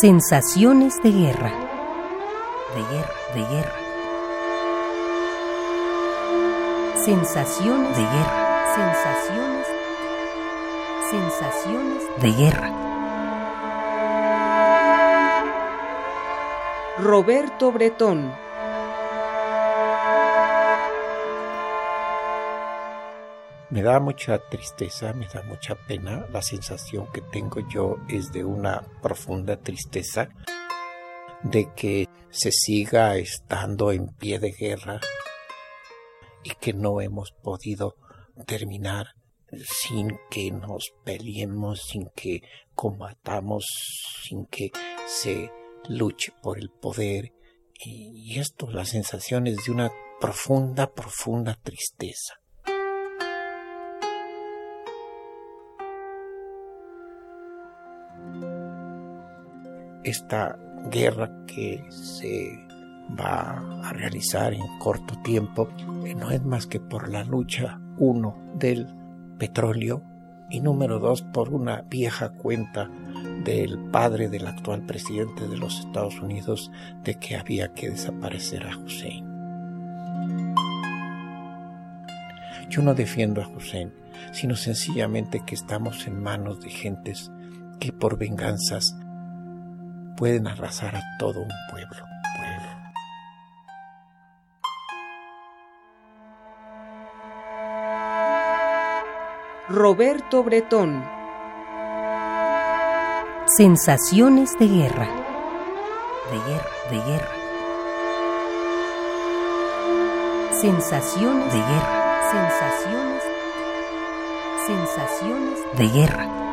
Sensaciones de guerra. De guerra, de guerra. Sensaciones de guerra. Sensaciones. Sensaciones de guerra. Roberto Bretón. Me da mucha tristeza, me da mucha pena. La sensación que tengo yo es de una profunda tristeza de que se siga estando en pie de guerra y que no hemos podido terminar sin que nos peleemos, sin que combatamos, sin que se luche por el poder. Y esto, las sensaciones de una profunda, profunda tristeza. Esta guerra que se va a realizar en corto tiempo no es más que por la lucha, uno, del petróleo y número dos, por una vieja cuenta del padre del actual presidente de los Estados Unidos de que había que desaparecer a Hussein. Yo no defiendo a Hussein, sino sencillamente que estamos en manos de gentes que por venganzas pueden arrasar a todo un pueblo. pueblo. Roberto Bretón. Sensaciones de guerra. De guerra, de guerra. Sensaciones de guerra. Sensaciones. Sensaciones de guerra.